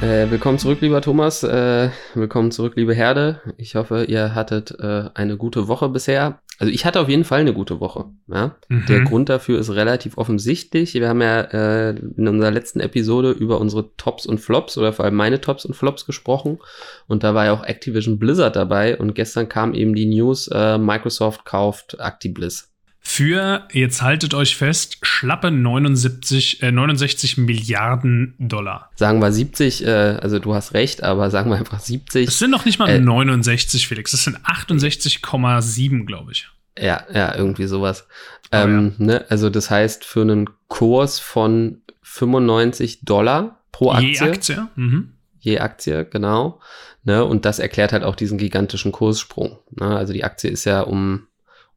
Äh, willkommen zurück, lieber Thomas. Äh, willkommen zurück, liebe Herde. Ich hoffe, ihr hattet äh, eine gute Woche bisher. Also ich hatte auf jeden Fall eine gute Woche. Ja? Mhm. Der Grund dafür ist relativ offensichtlich. Wir haben ja äh, in unserer letzten Episode über unsere Tops und Flops oder vor allem meine Tops und Flops gesprochen. Und da war ja auch Activision Blizzard dabei. Und gestern kam eben die News, äh, Microsoft kauft ActiBliss für, jetzt haltet euch fest, schlappe 79, äh, 69 Milliarden Dollar. Sagen wir 70, äh, also du hast recht, aber sagen wir einfach 70. Es sind noch nicht mal äh, 69, Felix, das sind 68,7, glaube ich. Ja, ja, irgendwie sowas. Oh, ähm, ja. ne, also das heißt, für einen Kurs von 95 Dollar pro Aktie. Je Aktie. Mhm. Je Aktie, genau. Ne, und das erklärt halt auch diesen gigantischen Kurssprung. Ne, also die Aktie ist ja um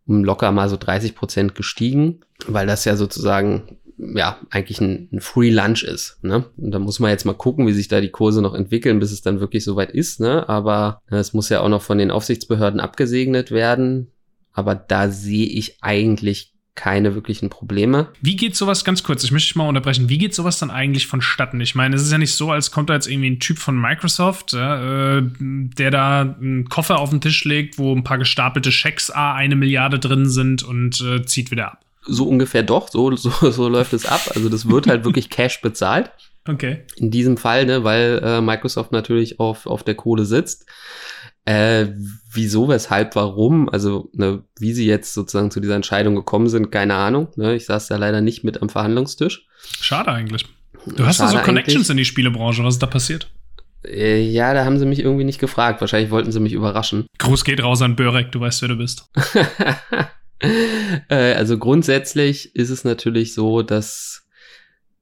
um locker mal so 30 Prozent gestiegen, weil das ja sozusagen ja eigentlich ein, ein Free Lunch ist. Ne? Und da muss man jetzt mal gucken, wie sich da die Kurse noch entwickeln, bis es dann wirklich soweit ist. Ne? Aber äh, es muss ja auch noch von den Aufsichtsbehörden abgesegnet werden. Aber da sehe ich eigentlich keine wirklichen Probleme. Wie geht sowas, ganz kurz, ich möchte dich mal unterbrechen, wie geht sowas dann eigentlich vonstatten? Ich meine, es ist ja nicht so, als kommt da jetzt irgendwie ein Typ von Microsoft, äh, der da einen Koffer auf den Tisch legt, wo ein paar gestapelte Schecks, A, eine Milliarde drin sind und äh, zieht wieder ab. So ungefähr doch, so, so, so läuft es ab. Also das wird halt wirklich Cash bezahlt. Okay. In diesem Fall, ne, weil äh, Microsoft natürlich auf, auf der Kohle sitzt. Äh, wieso, weshalb, warum? Also, ne, wie sie jetzt sozusagen zu dieser Entscheidung gekommen sind, keine Ahnung. Ne? Ich saß da leider nicht mit am Verhandlungstisch. Schade eigentlich. Du hast ja so Connections eigentlich. in die Spielebranche. Was ist da passiert? Äh, ja, da haben sie mich irgendwie nicht gefragt. Wahrscheinlich wollten sie mich überraschen. Gruß geht raus an Börek, du weißt, wer du bist. äh, also grundsätzlich ist es natürlich so, dass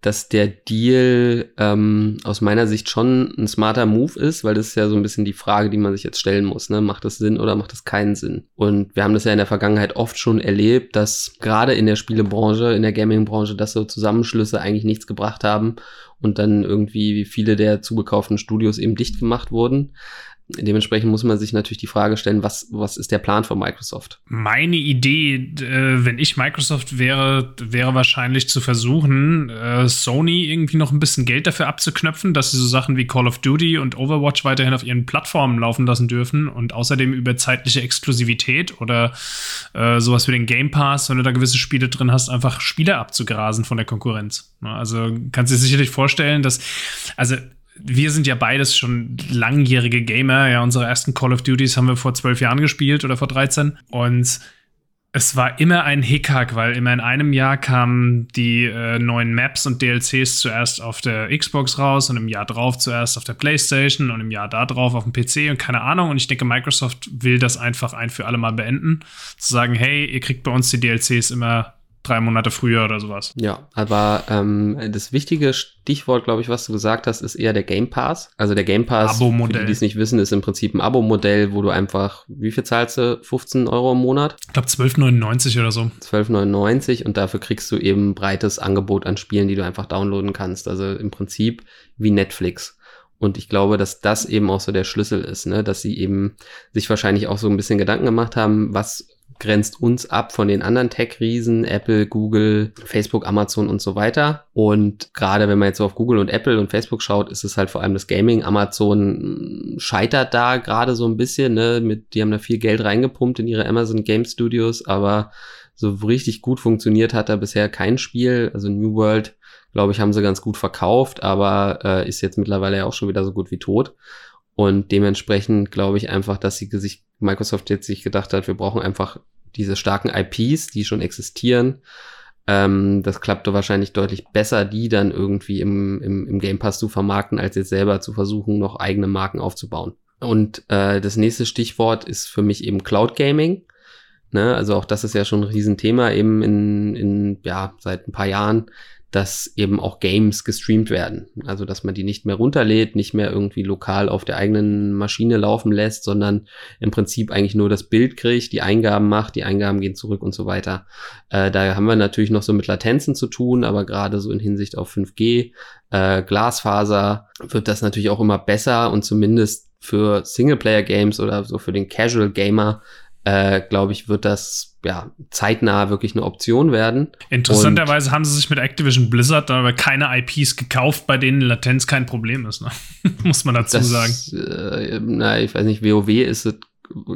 dass der Deal ähm, aus meiner Sicht schon ein smarter Move ist, weil das ist ja so ein bisschen die Frage, die man sich jetzt stellen muss. Ne? Macht das Sinn oder macht das keinen Sinn? Und wir haben das ja in der Vergangenheit oft schon erlebt, dass gerade in der Spielebranche, in der Gamingbranche, dass so Zusammenschlüsse eigentlich nichts gebracht haben und dann irgendwie wie viele der zugekauften Studios eben dicht gemacht wurden. Dementsprechend muss man sich natürlich die Frage stellen, was, was ist der Plan von Microsoft? Meine Idee, äh, wenn ich Microsoft wäre, wäre wahrscheinlich zu versuchen, äh, Sony irgendwie noch ein bisschen Geld dafür abzuknöpfen, dass sie so Sachen wie Call of Duty und Overwatch weiterhin auf ihren Plattformen laufen lassen dürfen und außerdem über zeitliche Exklusivität oder äh, sowas wie den Game Pass, wenn du da gewisse Spiele drin hast, einfach Spiele abzugrasen von der Konkurrenz. Also kannst du dir sicherlich vorstellen, dass, also wir sind ja beides schon langjährige Gamer. Ja, unsere ersten Call of Duties haben wir vor zwölf Jahren gespielt oder vor 13. Und es war immer ein Hickhack, weil immer in einem Jahr kamen die äh, neuen Maps und DLCs zuerst auf der Xbox raus und im Jahr drauf zuerst auf der PlayStation und im Jahr da drauf auf dem PC und keine Ahnung. Und ich denke, Microsoft will das einfach ein für alle Mal beenden. Zu sagen, hey, ihr kriegt bei uns die DLCs immer drei Monate früher oder sowas. Ja, aber ähm, das wichtige Stichwort, glaube ich, was du gesagt hast, ist eher der Game Pass. Also der Game Pass, für die, die es nicht wissen, ist im Prinzip ein Abo-Modell, wo du einfach, wie viel zahlst du? 15 Euro im Monat? Ich glaube 12,99 oder so. 12,99 und dafür kriegst du eben ein breites Angebot an Spielen, die du einfach downloaden kannst. Also im Prinzip wie Netflix. Und ich glaube, dass das eben auch so der Schlüssel ist, ne? dass sie eben sich wahrscheinlich auch so ein bisschen Gedanken gemacht haben, was grenzt uns ab von den anderen Tech-Riesen, Apple, Google, Facebook, Amazon und so weiter. Und gerade wenn man jetzt so auf Google und Apple und Facebook schaut, ist es halt vor allem das Gaming. Amazon scheitert da gerade so ein bisschen, ne? Mit, die haben da viel Geld reingepumpt in ihre Amazon Game Studios, aber so richtig gut funktioniert hat da bisher kein Spiel. Also New World, glaube ich, haben sie ganz gut verkauft, aber äh, ist jetzt mittlerweile ja auch schon wieder so gut wie tot. Und dementsprechend glaube ich einfach, dass sie sich Microsoft jetzt sich gedacht hat, wir brauchen einfach diese starken IPs, die schon existieren. Ähm, das klappte wahrscheinlich deutlich besser, die dann irgendwie im, im, im Game Pass zu vermarkten, als jetzt selber zu versuchen, noch eigene Marken aufzubauen. Und äh, das nächste Stichwort ist für mich eben Cloud Gaming. Ne? Also auch das ist ja schon ein Riesenthema eben in, in ja, seit ein paar Jahren, dass eben auch Games gestreamt werden. Also, dass man die nicht mehr runterlädt, nicht mehr irgendwie lokal auf der eigenen Maschine laufen lässt, sondern im Prinzip eigentlich nur das Bild kriegt, die Eingaben macht, die Eingaben gehen zurück und so weiter. Äh, da haben wir natürlich noch so mit Latenzen zu tun, aber gerade so in Hinsicht auf 5G, äh, Glasfaser wird das natürlich auch immer besser und zumindest für Singleplayer-Games oder so für den Casual Gamer äh, glaube ich, wird das ja zeitnah wirklich eine Option werden. Interessanterweise Und haben sie sich mit Activision Blizzard aber keine IPs gekauft, bei denen Latenz kein Problem ist, ne? muss man dazu das, sagen. Äh, na, ich weiß nicht, WoW ist es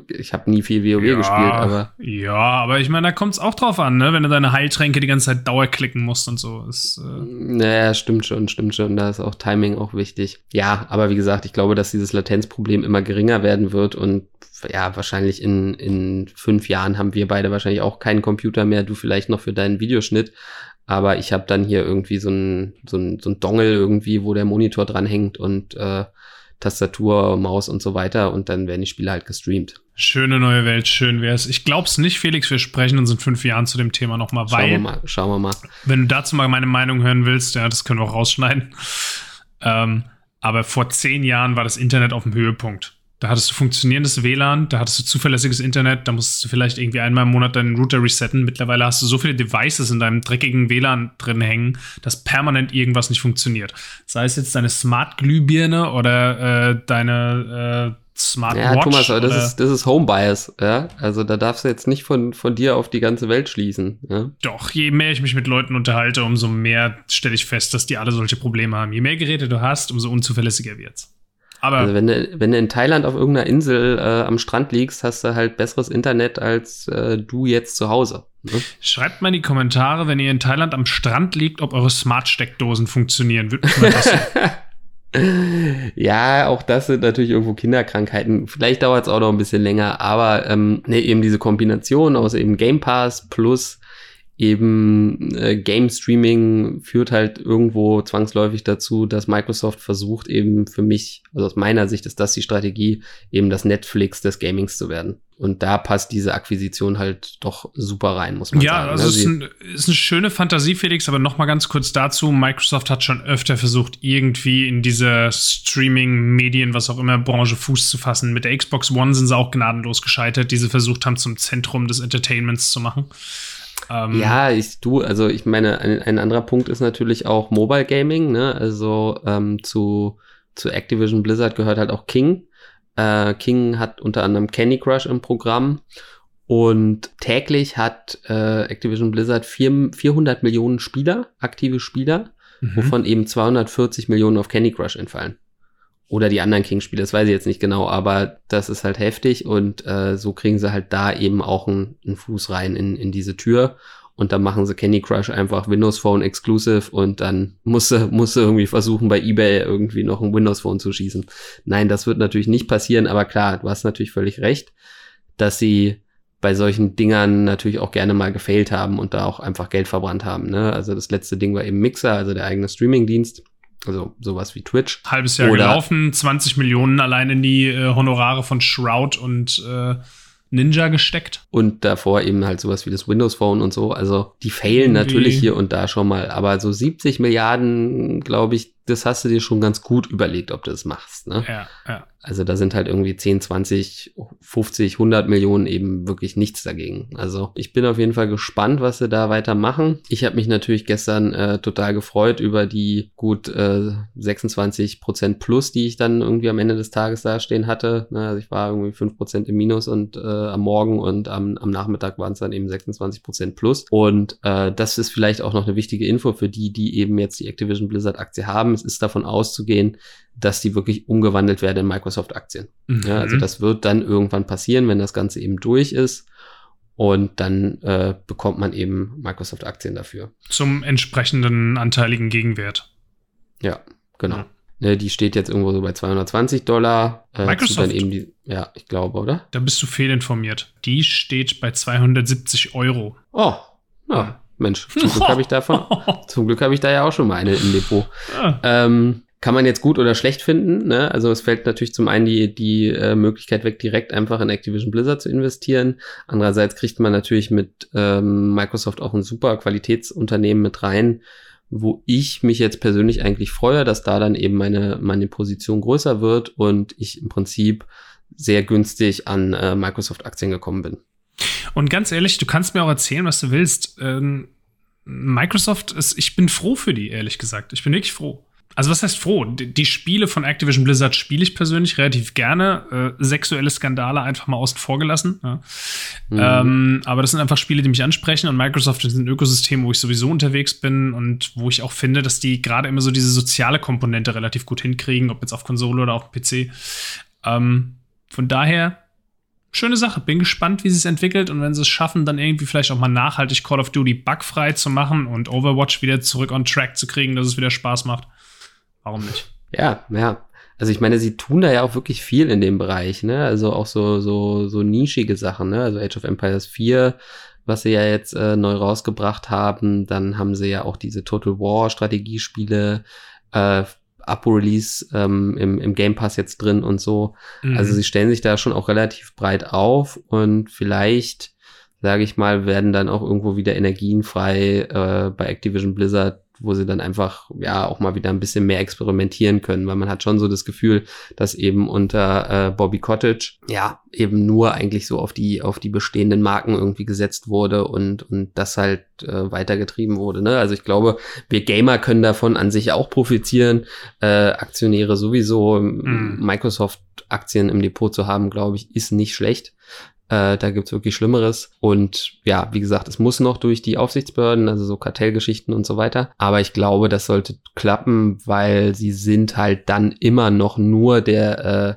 ich habe nie viel WoW ja, gespielt, aber. Ja, aber ich meine, da kommt es auch drauf an, ne? Wenn du deine Heiltränke die ganze Zeit dauerklicken musst und so. Ist, äh naja, stimmt schon, stimmt schon. Da ist auch Timing auch wichtig. Ja, aber wie gesagt, ich glaube, dass dieses Latenzproblem immer geringer werden wird und ja, wahrscheinlich in, in fünf Jahren haben wir beide wahrscheinlich auch keinen Computer mehr, du vielleicht noch für deinen Videoschnitt. Aber ich habe dann hier irgendwie so ein, so ein, so ein Dongle irgendwie, wo der Monitor dranhängt und äh, Tastatur, Maus und so weiter und dann werden die Spiele halt gestreamt. Schöne neue Welt, schön wär's. Ich glaub's nicht, Felix, wir sprechen uns in fünf Jahren zu dem Thema nochmal, weil. Schauen wir mal, schauen wir mal. Wenn du dazu mal meine Meinung hören willst, ja, das können wir auch rausschneiden. Ähm, aber vor zehn Jahren war das Internet auf dem Höhepunkt. Da hattest du funktionierendes WLAN, da hattest du zuverlässiges Internet, da musstest du vielleicht irgendwie einmal im Monat deinen Router resetten. Mittlerweile hast du so viele Devices in deinem dreckigen WLAN drin hängen, dass permanent irgendwas nicht funktioniert. Sei es jetzt deine Smart-Glühbirne oder äh, deine äh, Smartwatch. Ja, Thomas, aber das ist, das ist Home Bias, ja. Also da darfst du jetzt nicht von, von dir auf die ganze Welt schließen. Ja? Doch, je mehr ich mich mit Leuten unterhalte, umso mehr stelle ich fest, dass die alle solche Probleme haben. Je mehr Geräte du hast, umso unzuverlässiger wird's. Aber also wenn du, wenn du in Thailand auf irgendeiner Insel äh, am Strand liegst, hast du halt besseres Internet als äh, du jetzt zu Hause. Ne? Schreibt mal in die Kommentare, wenn ihr in Thailand am Strand liegt, ob eure Smart-Steckdosen funktionieren. Würde mich mal ja, auch das sind natürlich irgendwo Kinderkrankheiten. Vielleicht dauert es auch noch ein bisschen länger, aber ähm, ne, eben diese Kombination aus eben Game Pass plus eben äh, Game Streaming führt halt irgendwo zwangsläufig dazu, dass Microsoft versucht eben für mich, also aus meiner Sicht ist das die Strategie, eben das Netflix des Gamings zu werden. Und da passt diese Akquisition halt doch super rein, muss man ja, sagen. Ja, also es ist, ein, ist, eine schöne Fantasie, Felix, aber noch mal ganz kurz dazu. Microsoft hat schon öfter versucht, irgendwie in diese Streaming, Medien, was auch immer, Branche Fuß zu fassen. Mit der Xbox One sind sie auch gnadenlos gescheitert, die sie versucht haben, zum Zentrum des Entertainments zu machen. Ähm, ja, ich du, also ich meine, ein, ein, anderer Punkt ist natürlich auch Mobile Gaming, ne? Also ähm, zu, zu Activision Blizzard gehört halt auch King. Äh, King hat unter anderem Candy Crush im Programm und täglich hat äh, Activision Blizzard vier, 400 Millionen Spieler, aktive Spieler, mhm. wovon eben 240 Millionen auf Candy Crush entfallen. Oder die anderen King-Spiele, das weiß ich jetzt nicht genau, aber das ist halt heftig und äh, so kriegen sie halt da eben auch einen, einen Fuß rein in, in diese Tür. Und dann machen sie Candy Crush einfach Windows Phone Exclusive und dann musst du irgendwie versuchen, bei eBay irgendwie noch ein Windows Phone zu schießen. Nein, das wird natürlich nicht passieren, aber klar, du hast natürlich völlig recht, dass sie bei solchen Dingern natürlich auch gerne mal gefailt haben und da auch einfach Geld verbrannt haben. Ne? Also das letzte Ding war eben Mixer, also der eigene Streaming-Dienst. Also sowas wie Twitch. Halbes Jahr Oder gelaufen, 20 Millionen allein in die äh, Honorare von Shroud und äh, Ninja gesteckt. Und davor eben halt sowas wie das Windows Phone und so. Also die failen natürlich hier und da schon mal. Aber so 70 Milliarden, glaube ich, das hast du dir schon ganz gut überlegt, ob du das machst. Ne? Ja, ja. Also da sind halt irgendwie 10, 20, 50, 100 Millionen eben wirklich nichts dagegen. Also ich bin auf jeden Fall gespannt, was sie da weitermachen. Ich habe mich natürlich gestern äh, total gefreut über die gut äh, 26 Prozent plus, die ich dann irgendwie am Ende des Tages da stehen hatte. Ne, also ich war irgendwie 5 Prozent im Minus und äh, am Morgen und am, am Nachmittag waren es dann eben 26 Prozent plus. Und äh, das ist vielleicht auch noch eine wichtige Info für die, die eben jetzt die Activision Blizzard Aktie haben es ist davon auszugehen, dass die wirklich umgewandelt werden in Microsoft-Aktien. Mhm. Ja, also das wird dann irgendwann passieren, wenn das Ganze eben durch ist. Und dann äh, bekommt man eben Microsoft-Aktien dafür. Zum entsprechenden anteiligen Gegenwert. Ja, genau. Ja. Ne, die steht jetzt irgendwo so bei 220 Dollar. Äh, Microsoft? Die, ja, ich glaube, oder? Da bist du fehlinformiert. Die steht bei 270 Euro. Oh, ja. Ja. Mensch, zum Glück habe ich davon, zum Glück habe ich da ja auch schon mal eine im Depot. Ah. Ähm, kann man jetzt gut oder schlecht finden. Ne? Also es fällt natürlich zum einen die, die äh, Möglichkeit weg, direkt einfach in Activision Blizzard zu investieren. Andererseits kriegt man natürlich mit ähm, Microsoft auch ein super Qualitätsunternehmen mit rein, wo ich mich jetzt persönlich eigentlich freue, dass da dann eben meine, meine Position größer wird und ich im Prinzip sehr günstig an äh, Microsoft-Aktien gekommen bin. Und ganz ehrlich, du kannst mir auch erzählen, was du willst. Ähm, Microsoft ist, ich bin froh für die, ehrlich gesagt. Ich bin wirklich froh. also was heißt froh? Die Spiele von Activision Blizzard spiele ich persönlich relativ gerne. Äh, sexuelle Skandale einfach mal außen vor gelassen. Ja. Mhm. Ähm, aber das sind einfach Spiele, die mich ansprechen und Microsoft ist ein Ökosystem, wo ich sowieso unterwegs bin und wo ich auch finde, dass die gerade immer so diese soziale Komponente relativ gut hinkriegen, ob jetzt auf Konsole oder auf PC. Ähm, von daher schöne Sache. Bin gespannt, wie sie es entwickelt und wenn sie es schaffen, dann irgendwie vielleicht auch mal nachhaltig Call of Duty bugfrei zu machen und Overwatch wieder zurück on track zu kriegen, dass es wieder Spaß macht Warum nicht? Ja, ja. Also ich meine, sie tun da ja auch wirklich viel in dem Bereich, ne? Also auch so, so, so nischige Sachen, ne? Also Age of Empires 4, was sie ja jetzt äh, neu rausgebracht haben. Dann haben sie ja auch diese Total War Strategiespiele, äh, Abo-Release ähm, im, im Game Pass jetzt drin und so. Mhm. Also sie stellen sich da schon auch relativ breit auf und vielleicht, sage ich mal, werden dann auch irgendwo wieder Energien frei äh, bei Activision Blizzard wo sie dann einfach ja auch mal wieder ein bisschen mehr experimentieren können, weil man hat schon so das Gefühl, dass eben unter äh, Bobby Cottage ja eben nur eigentlich so auf die auf die bestehenden Marken irgendwie gesetzt wurde und und das halt äh, weitergetrieben wurde. Ne? Also ich glaube, wir Gamer können davon an sich auch profitieren, äh, Aktionäre sowieso, mhm. Microsoft Aktien im Depot zu haben, glaube ich, ist nicht schlecht. Äh, da gibt's wirklich Schlimmeres. Und ja, wie gesagt, es muss noch durch die Aufsichtsbehörden, also so Kartellgeschichten und so weiter. Aber ich glaube, das sollte klappen, weil sie sind halt dann immer noch nur der äh,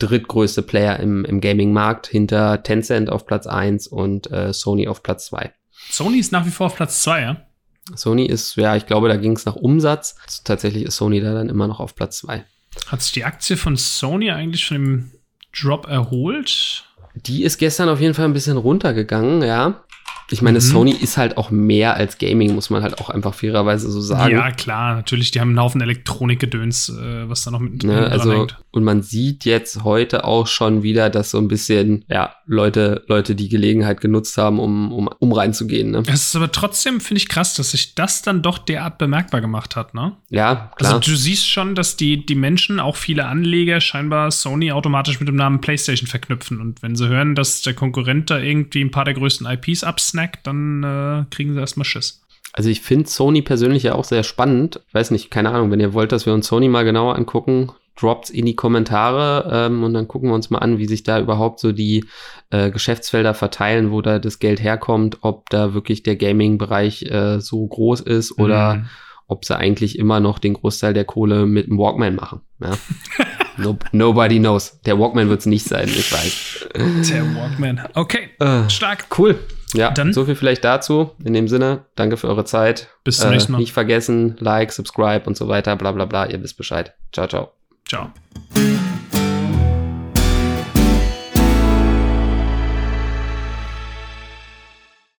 drittgrößte Player im, im Gaming-Markt hinter Tencent auf Platz eins und äh, Sony auf Platz zwei. Sony ist nach wie vor auf Platz zwei, ja? Sony ist, ja, ich glaube, da ging es nach Umsatz. Also tatsächlich ist Sony da dann immer noch auf Platz zwei. Hat sich die Aktie von Sony eigentlich von dem Drop erholt? Die ist gestern auf jeden Fall ein bisschen runtergegangen, ja. Ich meine, mhm. Sony ist halt auch mehr als Gaming, muss man halt auch einfach fairerweise so sagen. Ja, klar, natürlich, die haben einen Haufen Elektronikgedöns, äh, was da noch mit ne, also, hängt. Und man sieht jetzt heute auch schon wieder, dass so ein bisschen, ja, Leute, Leute die Gelegenheit genutzt haben, um, um, um reinzugehen. Ne? Es ist aber trotzdem, finde ich krass, dass sich das dann doch derart bemerkbar gemacht hat, ne? Ja, klar. Also du siehst schon, dass die, die Menschen, auch viele Anleger, scheinbar Sony automatisch mit dem Namen PlayStation verknüpfen. Und wenn sie hören, dass der Konkurrent da irgendwie ein paar der größten IPs absnackt, dann äh, kriegen sie erstmal Schiss. Also ich finde Sony persönlich ja auch sehr spannend. Ich weiß nicht, keine Ahnung, wenn ihr wollt, dass wir uns Sony mal genauer angucken, droppt in die Kommentare ähm, und dann gucken wir uns mal an, wie sich da überhaupt so die äh, Geschäftsfelder verteilen, wo da das Geld herkommt, ob da wirklich der Gaming-Bereich äh, so groß ist oder mhm. ob sie eigentlich immer noch den Großteil der Kohle mit dem Walkman machen. Ja? no, nobody knows. Der Walkman wird es nicht sein, ich weiß. Der Walkman. Okay, äh, stark. Cool. Ja, dann so viel vielleicht dazu. In dem Sinne, danke für eure Zeit. Bis zum äh, nächsten Mal. Nicht vergessen, Like, Subscribe und so weiter, bla bla bla. Ihr wisst Bescheid. Ciao, ciao. Ciao.